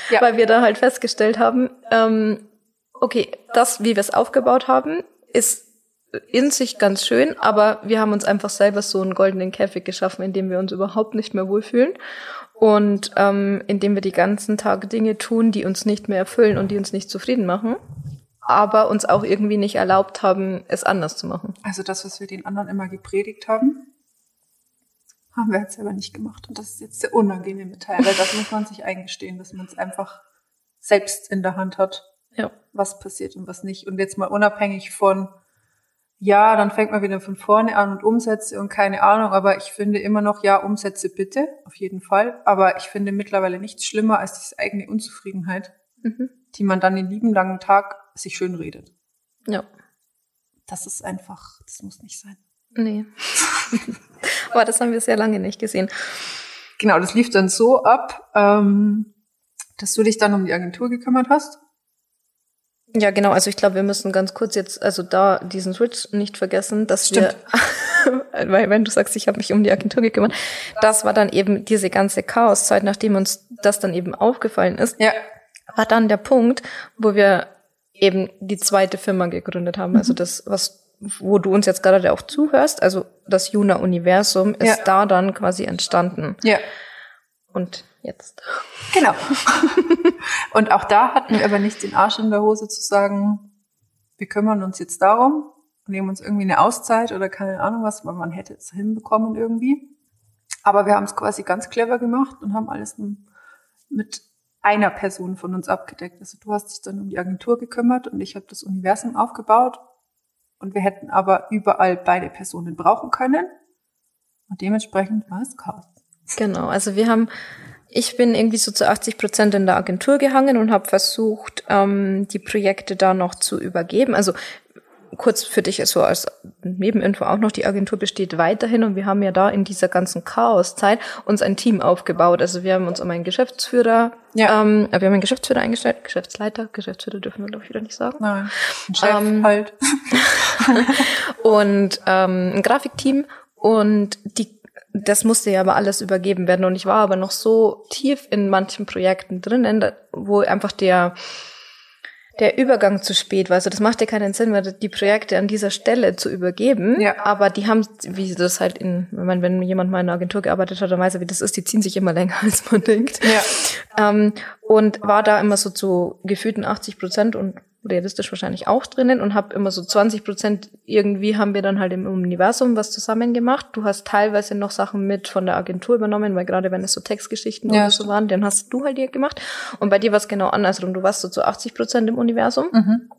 ja. weil wir da halt festgestellt haben, ähm, okay, das, wie wir es aufgebaut haben, ist in sich ganz schön, aber wir haben uns einfach selber so einen goldenen Käfig geschaffen, in dem wir uns überhaupt nicht mehr wohlfühlen und ähm, indem wir die ganzen Tage Dinge tun, die uns nicht mehr erfüllen und die uns nicht zufrieden machen, aber uns auch irgendwie nicht erlaubt haben, es anders zu machen. Also das, was wir den anderen immer gepredigt haben, haben wir jetzt selber nicht gemacht. Und das ist jetzt der unangenehme Teil, weil das [LAUGHS] muss man sich eingestehen, dass man es einfach selbst in der Hand hat, ja. was passiert und was nicht. Und jetzt mal unabhängig von ja, dann fängt man wieder von vorne an und Umsätze und keine Ahnung, aber ich finde immer noch, ja, Umsätze bitte, auf jeden Fall. Aber ich finde mittlerweile nichts schlimmer als diese eigene Unzufriedenheit, mhm. die man dann den lieben langen Tag sich schön redet. Ja. Das ist einfach, das muss nicht sein. Nee. [LAUGHS] aber das haben wir sehr lange nicht gesehen. Genau, das lief dann so ab, ähm, dass du dich dann um die Agentur gekümmert hast ja, genau. Also ich glaube, wir müssen ganz kurz jetzt, also da diesen Switch nicht vergessen, dass Stimmt. wir, [LAUGHS] weil wenn du sagst, ich habe mich um die Agentur gekümmert, das war dann eben diese ganze Chaoszeit, nachdem uns das dann eben aufgefallen ist, ja. war dann der Punkt, wo wir eben die zweite Firma gegründet haben. Also mhm. das, was wo du uns jetzt gerade auch zuhörst, also das Juna-Universum ist ja. da dann quasi entstanden. Ja. Und jetzt. Genau. [LAUGHS] und auch da hatten wir aber nicht den Arsch in der Hose zu sagen, wir kümmern uns jetzt darum und nehmen uns irgendwie eine Auszeit oder keine Ahnung was, weil man hätte es hinbekommen irgendwie. Aber wir haben es quasi ganz clever gemacht und haben alles mit einer Person von uns abgedeckt. Also du hast dich dann um die Agentur gekümmert und ich habe das Universum aufgebaut und wir hätten aber überall beide Personen brauchen können und dementsprechend war es Chaos. Genau, also wir haben ich bin irgendwie so zu 80 Prozent in der Agentur gehangen und habe versucht, ähm, die Projekte da noch zu übergeben. Also kurz für dich so als Nebeninfo auch noch, die Agentur besteht weiterhin und wir haben ja da in dieser ganzen Chaoszeit uns ein Team aufgebaut. Also wir haben uns um einen Geschäftsführer, ja. ähm, wir haben einen Geschäftsführer eingestellt, Geschäftsleiter, Geschäftsführer dürfen wir ich wieder nicht sagen. Nein, ein Chef ähm, halt. [LAUGHS] und ähm, ein Grafikteam und die das musste ja aber alles übergeben werden. Und ich war aber noch so tief in manchen Projekten drinnen, wo einfach der, der Übergang zu spät war. Also das macht ja keinen Sinn, weil die Projekte an dieser Stelle zu übergeben. Ja. Aber die haben, wie das halt in, wenn man, wenn jemand mal in einer Agentur gearbeitet hat, dann weiß er, wie das ist, die ziehen sich immer länger, [LAUGHS] als man denkt. Ja. Ähm, und war da immer so zu gefühlten 80 Prozent und realistisch wahrscheinlich auch drinnen und habe immer so 20 Prozent irgendwie haben wir dann halt im Universum was zusammen gemacht. Du hast teilweise noch Sachen mit von der Agentur übernommen, weil gerade wenn es so Textgeschichten ja. oder so waren, dann hast du halt die gemacht. Und bei dir war es genau andersrum. Du warst so zu 80 Prozent im Universum. Mhm.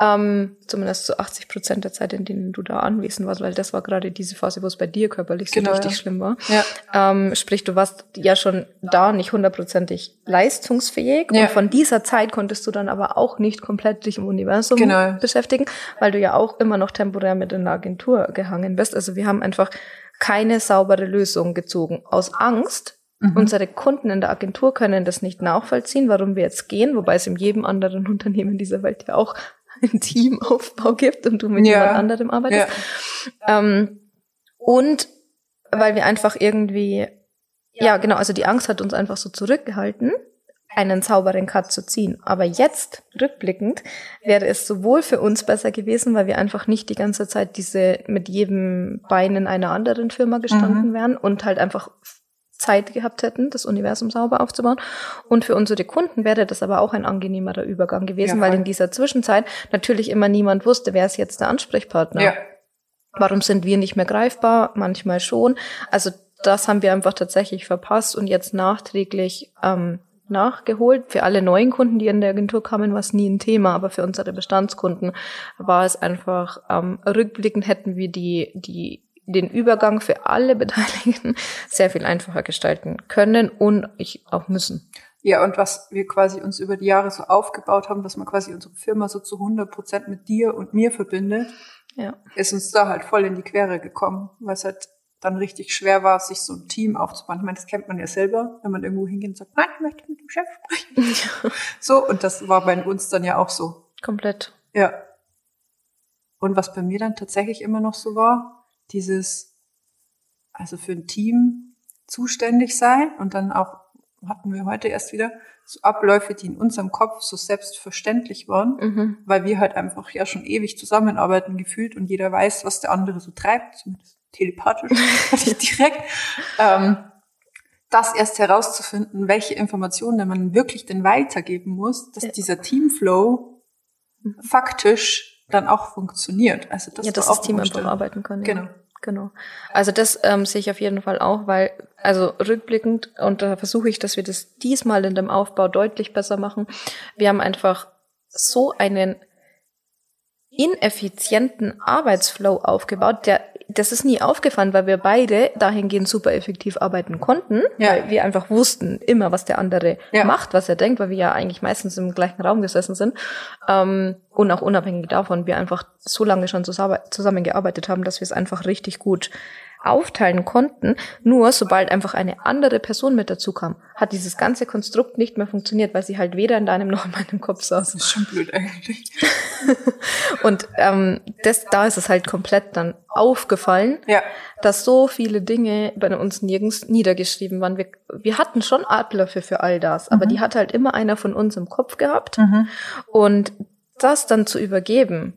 Ähm, zumindest zu 80 Prozent der Zeit, in denen du da anwesend warst, weil das war gerade diese Phase, wo es bei dir körperlich so genau, richtig ja. schlimm war. Ja. Ähm, sprich, du warst ja schon da nicht hundertprozentig leistungsfähig ja. und von dieser Zeit konntest du dann aber auch nicht komplett dich im Universum genau. beschäftigen, weil du ja auch immer noch temporär mit in der Agentur gehangen bist. Also wir haben einfach keine saubere Lösung gezogen aus Angst, Mhm. Unsere Kunden in der Agentur können das nicht nachvollziehen, warum wir jetzt gehen, wobei es in jedem anderen [LAUGHS] Unternehmen dieser Welt ja auch einen Teamaufbau gibt und du mit ja. jemand anderem arbeitest. Ja. Ähm, und weil wir einfach irgendwie, ja genau, also die Angst hat uns einfach so zurückgehalten, einen sauberen Cut zu ziehen. Aber jetzt, rückblickend, wäre es sowohl für uns besser gewesen, weil wir einfach nicht die ganze Zeit diese mit jedem Bein in einer anderen Firma gestanden mhm. wären und halt einfach Zeit gehabt hätten, das Universum sauber aufzubauen. Und für unsere Kunden wäre das aber auch ein angenehmerer Übergang gewesen, ja, weil in dieser Zwischenzeit natürlich immer niemand wusste, wer ist jetzt der Ansprechpartner. Ja. Warum sind wir nicht mehr greifbar? Manchmal schon. Also das haben wir einfach tatsächlich verpasst und jetzt nachträglich ähm, nachgeholt. Für alle neuen Kunden, die in der Agentur kamen, war es nie ein Thema, aber für unsere Bestandskunden war es einfach, ähm, rückblickend hätten wir die, die den Übergang für alle [LAUGHS] Beteiligten sehr viel einfacher gestalten können und ich auch müssen. Ja, und was wir quasi uns über die Jahre so aufgebaut haben, dass man quasi unsere Firma so zu 100 Prozent mit dir und mir verbindet, Ja. ist uns da halt voll in die Quere gekommen, weil es halt dann richtig schwer war, sich so ein Team aufzubauen. Ich meine, das kennt man ja selber, wenn man irgendwo hingeht und sagt, nein, ich möchte mit dem Chef sprechen. [LAUGHS] So, und das war bei uns dann ja auch so. Komplett. Ja. Und was bei mir dann tatsächlich immer noch so war, dieses, also für ein Team zuständig sein und dann auch, hatten wir heute erst wieder, so Abläufe, die in unserem Kopf so selbstverständlich waren, Mhm. weil wir halt einfach ja schon ewig zusammenarbeiten gefühlt und jeder weiß, was der andere so treibt, zumindest telepathisch, nicht [LAUGHS] [LAUGHS] direkt. Ähm, das erst herauszufinden, welche Informationen man wirklich denn weitergeben muss, dass Ja. dieser Teamflow faktisch dann auch funktioniert. Also das, ja, dass auch das Team einfach arbeiten kann. Genau. Ja. Genau. Also das ähm, sehe ich auf jeden Fall auch, weil, also rückblickend, und da versuche ich, dass wir das diesmal in dem Aufbau deutlich besser machen. Wir haben einfach so einen ineffizienten Arbeitsflow aufgebaut, der das ist nie aufgefallen, weil wir beide dahingehend super effektiv arbeiten konnten, Ja. weil wir einfach wussten immer, was der andere Ja. macht, was er denkt, weil wir ja eigentlich meistens im gleichen Raum gesessen sind. Ähm, und auch unabhängig davon, wir einfach so lange schon zusammen- zusammengearbeitet haben, dass wir es einfach richtig gut aufteilen konnten. Nur sobald einfach eine andere Person mit dazu kam, hat dieses ganze Konstrukt nicht mehr funktioniert, weil sie halt weder in deinem noch in meinem Kopf saß. Das ist schon blöd eigentlich. [LAUGHS] Und ähm, das, da ist es halt komplett dann aufgefallen, Ja. dass so viele Dinge bei uns nirgends niedergeschrieben waren. Wir, wir hatten schon Abläufe für all das, aber die hat halt immer einer von uns im Kopf gehabt. Mhm. Und das dann zu übergeben,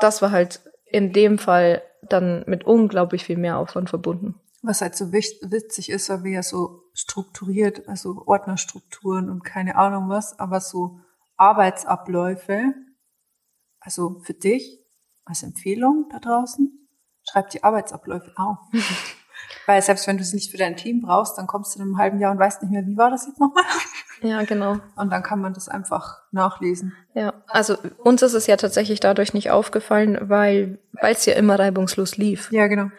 das war halt in dem Fall dann mit unglaublich viel mehr Aufwand verbunden. Was halt so witzig ist, weil wir ja so strukturiert, also Ordnerstrukturen und keine Ahnung was, aber so Arbeitsabläufe, also für dich als Empfehlung da draußen, schreib die Arbeitsabläufe auf. [LAUGHS] weil selbst wenn du sie nicht für dein Team brauchst, dann kommst du in einem halben Jahr und weißt nicht mehr, wie war das jetzt nochmal? [LAUGHS] Ja, genau. Und dann kann man das einfach nachlesen. Ja, also uns ist es ja tatsächlich dadurch nicht aufgefallen, weil weil es ja immer reibungslos lief. Ja, genau.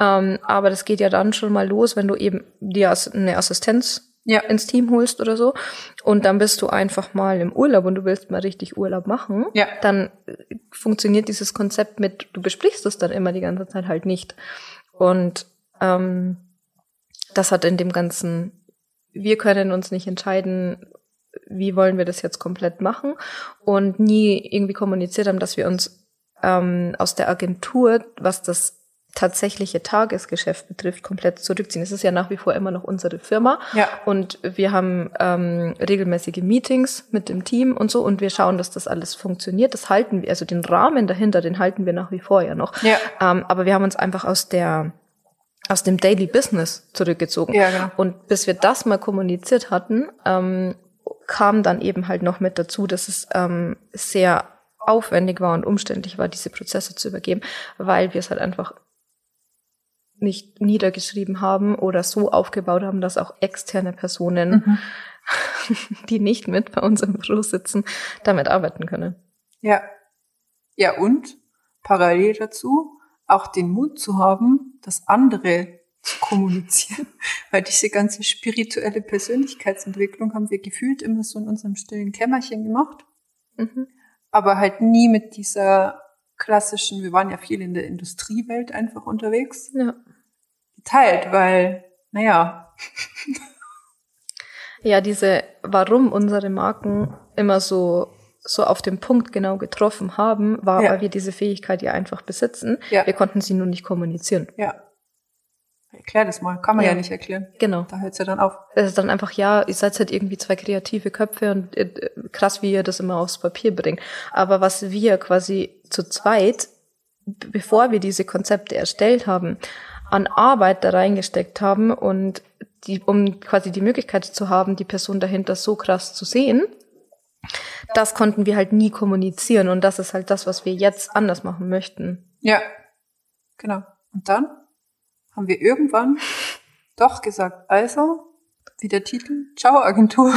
Ähm, aber das geht ja dann schon mal los, wenn du eben dir eine Assistenz Ja. ins Team holst oder so und dann bist du einfach mal im Urlaub und du willst mal richtig Urlaub machen, Ja. dann äh, funktioniert dieses Konzept mit, du besprichst es dann immer die ganze Zeit halt nicht. Und ähm, das hat in dem ganzen, wir können uns nicht entscheiden, wie wollen wir das jetzt komplett machen und nie irgendwie kommuniziert haben, dass wir uns ähm, aus der Agentur, was das tatsächliche Tagesgeschäft betrifft, komplett zurückziehen. Es ist ja nach wie vor immer noch unsere Firma Ja. und wir haben ähm, regelmäßige Meetings mit dem Team und so und wir schauen, dass das alles funktioniert. Das halten wir, also den Rahmen dahinter, den halten wir nach wie vor ja noch. Ja. Ähm, aber wir haben uns einfach aus der aus dem Daily Business zurückgezogen. Ja, genau. Und bis wir das mal kommuniziert hatten, ähm, kam dann eben halt noch mit dazu, dass es ähm, sehr aufwendig war und umständlich war, diese Prozesse zu übergeben, weil wir es halt einfach nicht niedergeschrieben haben oder so aufgebaut haben, dass auch externe Personen, Mhm. [LAUGHS] die nicht mit bei uns im Büro sitzen, damit arbeiten können. Ja. Ja, und parallel dazu auch den Mut zu haben, das andere zu kommunizieren. [LAUGHS] Weil diese ganze spirituelle Persönlichkeitsentwicklung haben wir gefühlt immer so in unserem stillen Kämmerchen gemacht. Mhm. Aber halt nie mit dieser klassischen, wir waren ja viel in der Industriewelt einfach unterwegs, Ja. geteilt, weil, naja, [LAUGHS] Ja, diese, warum unsere Marken immer so, so auf den Punkt genau getroffen haben, war, Ja. weil wir diese Fähigkeit ja einfach besitzen. Ja. Wir konnten sie nur nicht kommunizieren. ja. Erklär das mal, kann man ja, Ja. nicht erklären. Genau. Da hört's ja dann auf. Es ist dann einfach, ja, ihr seid halt irgendwie zwei kreative Köpfe und äh, krass, wie ihr das immer aufs Papier bringt. Aber was wir quasi zu zweit, bevor wir diese Konzepte erstellt haben, an Arbeit da reingesteckt haben und die, um quasi die Möglichkeit zu haben, die Person dahinter so krass zu sehen, das konnten wir halt nie kommunizieren und das ist halt das, was wir jetzt anders machen möchten. Ja, genau. Und dann haben wir irgendwann [LAUGHS] doch gesagt, also, wie der Titel, Ciao Agentur.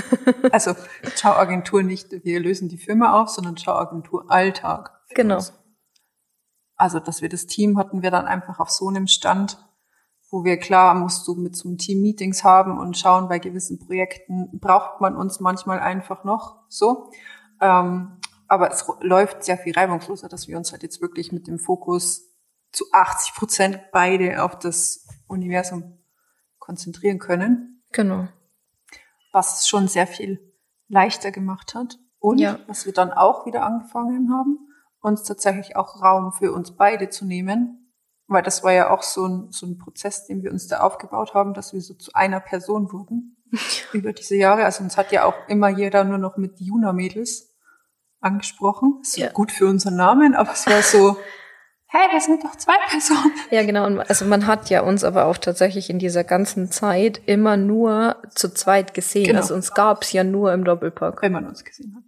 [LAUGHS] also, Ciao Agentur nicht, wir lösen die Firma auf, sondern Ciao Agentur Alltag. Genau. Also, dass wir das Team hatten wir dann einfach auf so einem Stand, wo wir klar musst du mit so einem Team Meetings haben und schauen, bei gewissen Projekten braucht man uns manchmal einfach noch so. Ähm, aber es läuft sehr viel reibungsloser, dass wir uns halt jetzt wirklich mit dem Fokus zu 80 Prozent beide auf das Universum konzentrieren können. Genau. Was schon sehr viel leichter gemacht hat. Und ja. was wir dann auch wieder angefangen haben, uns tatsächlich auch Raum für uns beide zu nehmen. Weil das war ja auch so ein, so ein Prozess, den wir uns da aufgebaut haben, dass wir so zu einer Person wurden [LAUGHS] über diese Jahre. Also uns hat ja auch immer jeder nur noch mit Juna-Mädels angesprochen. Ist ja. gut für unseren Namen, aber es war so, [LAUGHS] hey, wir sind doch zwei Personen. Ja, genau. Und also man hat ja uns aber auch tatsächlich in dieser ganzen Zeit immer nur zu zweit gesehen. Genau. Also uns gab's ja nur im Doppelpack. Wenn man uns gesehen hat.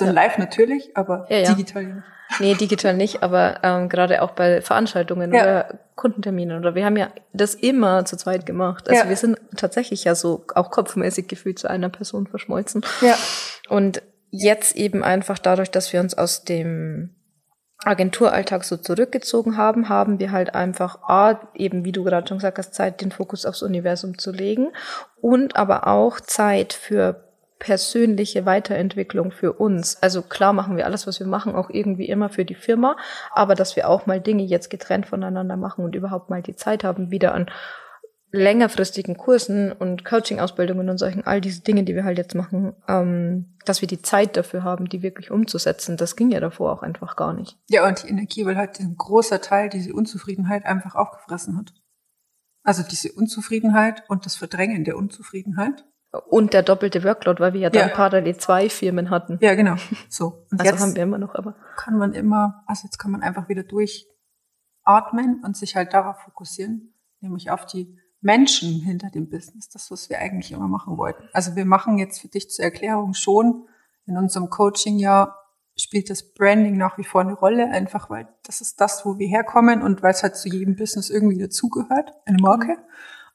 Also ja. live natürlich, aber ja, ja. digital nicht. Nee, digital nicht, aber ähm, gerade auch bei Veranstaltungen oder Kundenterminen oder wir haben ja das immer zu zweit gemacht. Also wir sind tatsächlich ja so auch kopfmäßig gefühlt zu einer Person verschmolzen. Ja. Und jetzt eben einfach dadurch, dass wir uns aus dem Agenturalltag so zurückgezogen haben, haben wir halt einfach A, eben wie du gerade schon gesagt hast, Zeit, den Fokus aufs Universum zu legen und aber auch Zeit für persönliche Weiterentwicklung für uns. Also klar machen wir alles, was wir machen, auch irgendwie immer für die Firma, aber dass wir auch mal Dinge jetzt getrennt voneinander machen und überhaupt mal die Zeit haben, wieder an längerfristigen Kursen und Coaching-Ausbildungen und solchen, all diese Dinge, die wir halt jetzt machen, ähm, dass wir die Zeit dafür haben, die wirklich umzusetzen. Das ging ja davor auch einfach gar nicht. Ja, und die Energie, weil halt ein großer Teil diese Unzufriedenheit einfach aufgefressen hat. Also diese Unzufriedenheit und das Verdrängen der Unzufriedenheit. Und der doppelte Workload, weil wir ja dann ja. parallel zwei Firmen hatten. Ja, genau. So. Und also jetzt haben wir immer noch, aber. Kann man immer, also jetzt kann man einfach wieder durchatmen und sich halt darauf fokussieren, nämlich auf die Menschen hinter dem Business, das, was wir eigentlich immer machen wollten. Also wir machen jetzt für dich zur Erklärung schon in unserem Coaching ja spielt das Branding nach wie vor eine Rolle, einfach weil das ist das, wo wir herkommen und weil es halt zu jedem Business irgendwie dazugehört, eine Marke.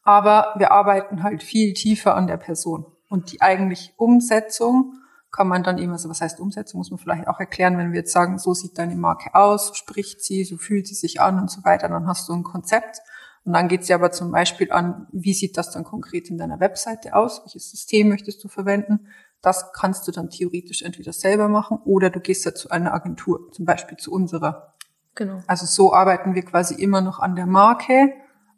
Aber wir arbeiten halt viel tiefer an der Person. Und die eigentlich Umsetzung kann man dann eben, also was heißt Umsetzung, muss man vielleicht auch erklären, wenn wir jetzt sagen, so sieht deine Marke aus, so spricht sie, so fühlt sie sich an und so weiter, dann hast du ein Konzept und dann geht es ja aber zum Beispiel an, wie sieht das dann konkret in deiner Webseite aus? Welches System möchtest du verwenden? Das kannst du dann theoretisch entweder selber machen oder du gehst ja zu einer Agentur, zum Beispiel zu unserer. Genau. Also so arbeiten wir quasi immer noch an der Marke,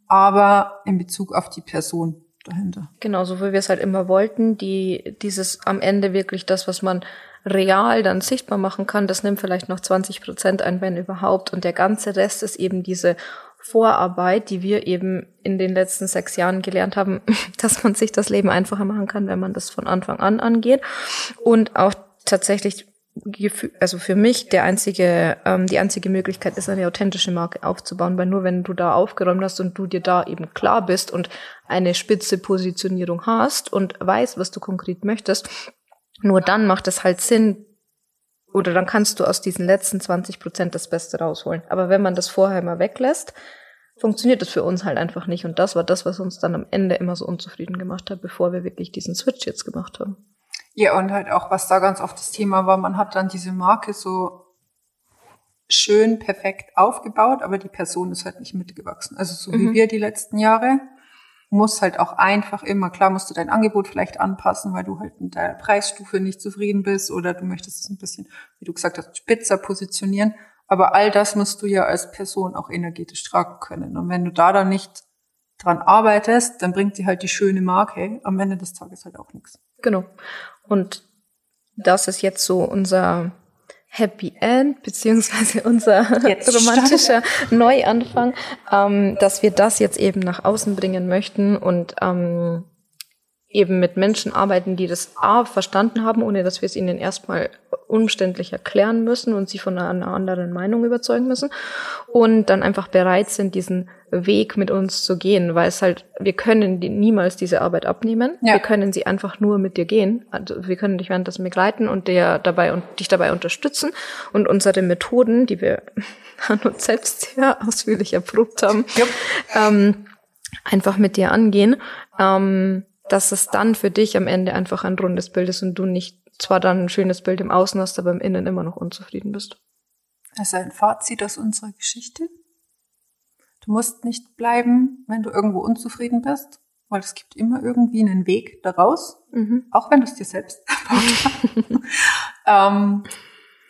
aber in Bezug auf die Person dahinter. Genau, so wie wir es halt immer wollten, die, dieses am Ende wirklich das, was man real dann sichtbar machen kann, das nimmt vielleicht noch 20 Prozent ein, wenn überhaupt. Und der ganze Rest ist eben diese Vorarbeit, die wir eben in den letzten sechs Jahren gelernt haben, [LAUGHS] dass man sich das Leben einfacher machen kann, wenn man das von Anfang an angeht. Und auch tatsächlich, also für mich der einzige, ähm, die einzige Möglichkeit ist, eine authentische Marke aufzubauen, weil nur wenn du da aufgeräumt hast und du dir da eben klar bist und eine spitze Positionierung hast und weißt, was du konkret möchtest, nur dann macht es halt Sinn, oder dann kannst du aus diesen letzten 20 Prozent das Beste rausholen. Aber wenn man das vorher mal weglässt, funktioniert das für uns halt einfach nicht. Und das war das, was uns dann am Ende immer so unzufrieden gemacht hat, bevor wir wirklich diesen Switch jetzt gemacht haben. Ja, und halt auch, was da ganz oft das Thema war, man hat dann diese Marke so schön perfekt aufgebaut, aber die Person ist halt nicht mitgewachsen. Also so mhm. wie wir die letzten Jahre muss halt auch einfach immer, klar musst du dein Angebot vielleicht anpassen, weil du halt mit der Preisstufe nicht zufrieden bist oder du möchtest es ein bisschen, wie du gesagt hast, spitzer positionieren. Aber all das musst du ja als Person auch energetisch tragen können. Und wenn du da dann nicht dran arbeitest, dann bringt dir halt die schöne Marke am Ende des Tages halt auch nichts. Genau. Und das ist jetzt so unser Happy End, beziehungsweise [LAUGHS] unser jetzt romantischer starten. Neuanfang, ähm, dass wir das jetzt eben nach außen bringen möchten und ähm, eben mit Menschen arbeiten, die das A verstanden haben, ohne dass wir es ihnen erstmal umständlich erklären müssen und sie von einer anderen Meinung überzeugen müssen und dann einfach bereit sind, diesen Weg mit uns zu gehen, weil es halt, wir können die, niemals diese Arbeit abnehmen. Ja. Wir können sie einfach nur mit dir gehen. Also wir können dich währenddessen begleiten und dir dabei und dich dabei unterstützen und unsere Methoden, die wir [LAUGHS] an uns selbst sehr ausführlich erprobt haben, yep. ähm, einfach mit dir angehen. Ähm, dass es dann für dich am Ende einfach ein rundes Bild ist und du nicht zwar dann ein schönes Bild im Außen hast, aber im Innen immer noch unzufrieden bist. Also ein Fazit aus unserer Geschichte. Du musst nicht bleiben, wenn du irgendwo unzufrieden bist, weil es gibt immer irgendwie einen Weg daraus, mhm. auch wenn du es dir selbst [LAUGHS] erbaut ähm,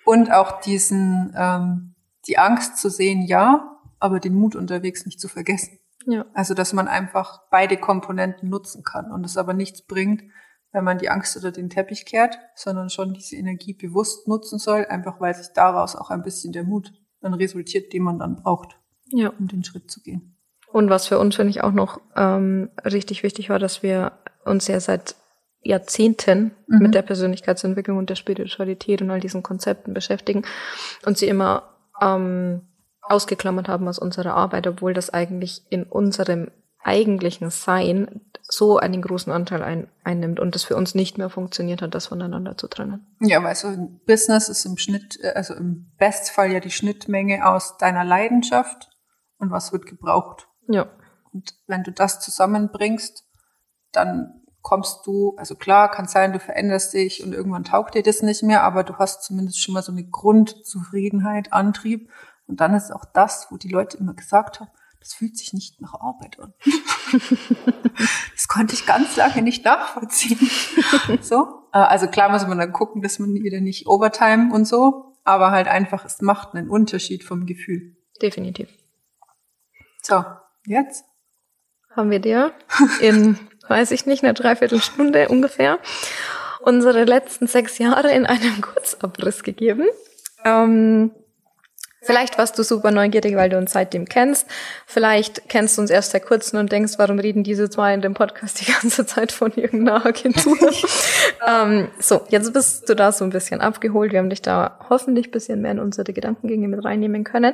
Und auch diesen, ähm, die Angst zu sehen, ja, aber den Mut unterwegs nicht zu vergessen. Ja. Also, dass man einfach beide Komponenten nutzen kann und es aber nichts bringt, wenn man die Angst oder den Teppich kehrt, sondern schon diese Energie bewusst nutzen soll, einfach weil sich daraus auch ein bisschen der Mut dann resultiert, den man dann braucht, ja. um den Schritt zu gehen. Und was für uns, finde ich, auch noch ähm, richtig wichtig war, dass wir uns ja seit Jahrzehnten mhm. mit der Persönlichkeitsentwicklung und der Spiritualität und all diesen Konzepten beschäftigen und sie immer ähm, ausgeklammert haben aus unserer Arbeit, obwohl das eigentlich in unserem eigentlichen Sein so einen großen Anteil ein, einnimmt und das für uns nicht mehr funktioniert hat, das voneinander zu trennen. Ja, weil so ein Business ist im Schnitt, äh, also im Bestfall ja die Schnittmenge aus deiner Leidenschaft und was wird gebraucht. Ja. Und wenn du das zusammenbringst, dann kommst du, also klar, kann sein, du veränderst dich und irgendwann taugt dir das nicht mehr, aber du hast zumindest schon mal so eine Grundzufriedenheit, Antrieb. Und dann ist auch das, wo die Leute immer gesagt haben, das fühlt sich nicht nach Arbeit an. [LAUGHS] das konnte ich ganz lange nicht nachvollziehen. so, äh, also klar muss man dann gucken, dass man wieder nicht Overtime und so, aber halt einfach, es macht einen Unterschied vom Gefühl. Definitiv. So, jetzt haben wir dir in, weiß ich nicht, einer Dreiviertelstunde ungefähr unsere letzten sechs Jahre in einem Kurzabriss gegeben. Ähm, Vielleicht warst du super neugierig, weil du uns seitdem kennst. Vielleicht kennst du uns erst seit kurzem und denkst, warum reden diese zwei in dem Podcast die [LAUGHS] ganze Zeit von irgendeiner Agentur? [LAUGHS] ähm, so, jetzt bist du da so ein bisschen abgeholt. Wir haben dich da hoffentlich ein bisschen mehr in unsere Gedankengänge mit reinnehmen können.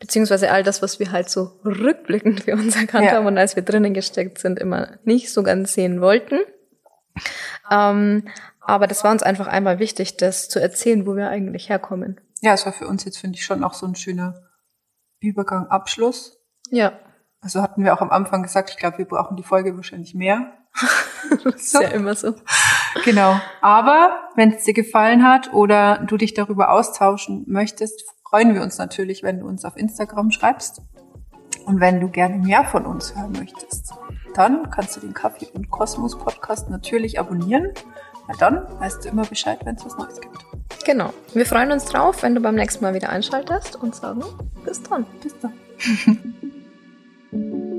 Beziehungsweise all das, was wir halt so rückblickend für uns erkannt ja. haben und als wir drinnen gesteckt sind, immer nicht so ganz sehen wollten. Ähm, aber das war uns einfach einmal wichtig, das zu erzählen, wo wir eigentlich herkommen ja, es war für uns jetzt, finde ich, schon auch so ein schöner Übergang, Abschluss. Ja. Also hatten wir auch am Anfang gesagt, ich glaube, wir brauchen die Folge wahrscheinlich mehr. das [LAUGHS] ist ja immer so. Genau. Aber wenn es dir gefallen hat oder du dich darüber austauschen möchtest, freuen wir uns natürlich, wenn du uns auf Instagram schreibst. Und wenn du gerne mehr von uns hören möchtest, dann kannst du den Kaffee und Kosmos Podcast natürlich abonnieren. Weil dann weißt du immer Bescheid, wenn es was Neues gibt. Genau. Wir freuen uns drauf, wenn du beim nächsten Mal wieder einschaltest und sagen, bis dann. Bis dann. [LAUGHS]